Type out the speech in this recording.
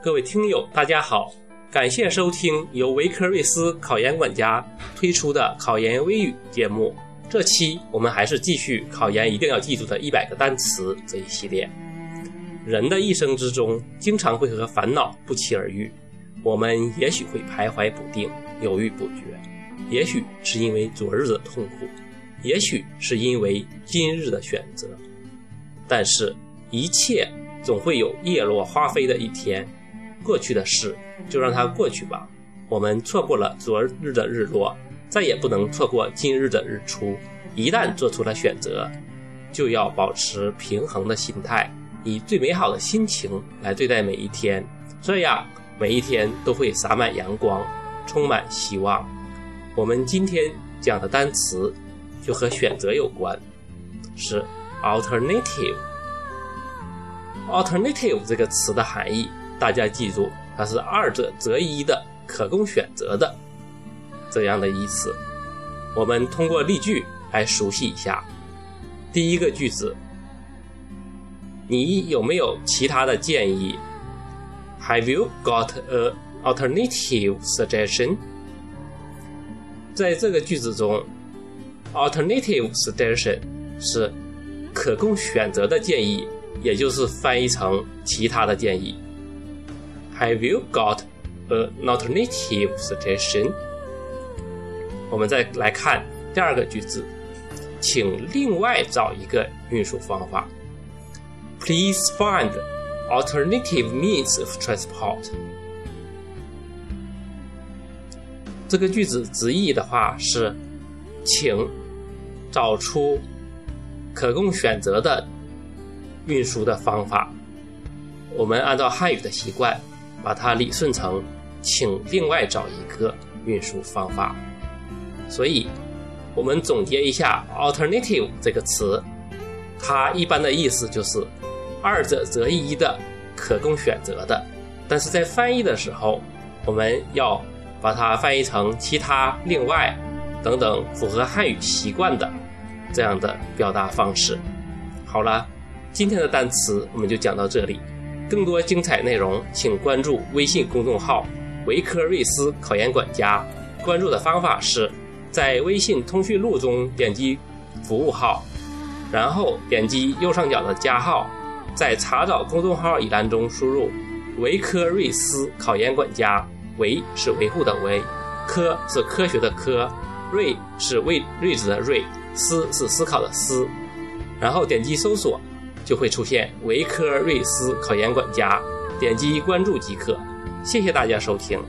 各位听友，大家好，感谢收听由维科瑞斯考研管家推出的考研微语节目。这期我们还是继续考研一定要记住的一百个单词这一系列。人的一生之中，经常会和烦恼不期而遇，我们也许会徘徊不定、犹豫不决，也许是因为昨日的痛苦，也许是因为今日的选择。但是，一切总会有叶落花飞的一天。过去的事就让它过去吧。我们错过了昨日的日落，再也不能错过今日的日出。一旦做出了选择，就要保持平衡的心态，以最美好的心情来对待每一天，这样每一天都会洒满阳光，充满希望。我们今天讲的单词就和选择有关，是 alternative。alternative 这个词的含义。大家记住，它是二者择一的、可供选择的这样的意思。我们通过例句来熟悉一下。第一个句子，你有没有其他的建议？Have you got a alternative suggestion？在这个句子中，alternative suggestion 是可供选择的建议，也就是翻译成其他的建议。Have you got an alternative suggestion？我们再来看第二个句子，请另外找一个运输方法。Please find alternative means of transport。这个句子直译的话是，请找出可供选择的运输的方法。我们按照汉语的习惯。把它理顺成，请另外找一个运输方法。所以，我们总结一下 “alternative” 这个词，它一般的意思就是二者择一的、可供选择的。但是在翻译的时候，我们要把它翻译成其他、另外等等符合汉语习惯的这样的表达方式。好了，今天的单词我们就讲到这里。更多精彩内容，请关注微信公众号“维科瑞斯考研管家”。关注的方法是，在微信通讯录中点击服务号，然后点击右上角的加号，在查找公众号一栏中输入“维科瑞斯考研管家”，维是维护的维，科是科学的科，瑞是位睿智的睿，思是思考的思，然后点击搜索。就会出现维科瑞斯考研管家，点击关注即可。谢谢大家收听。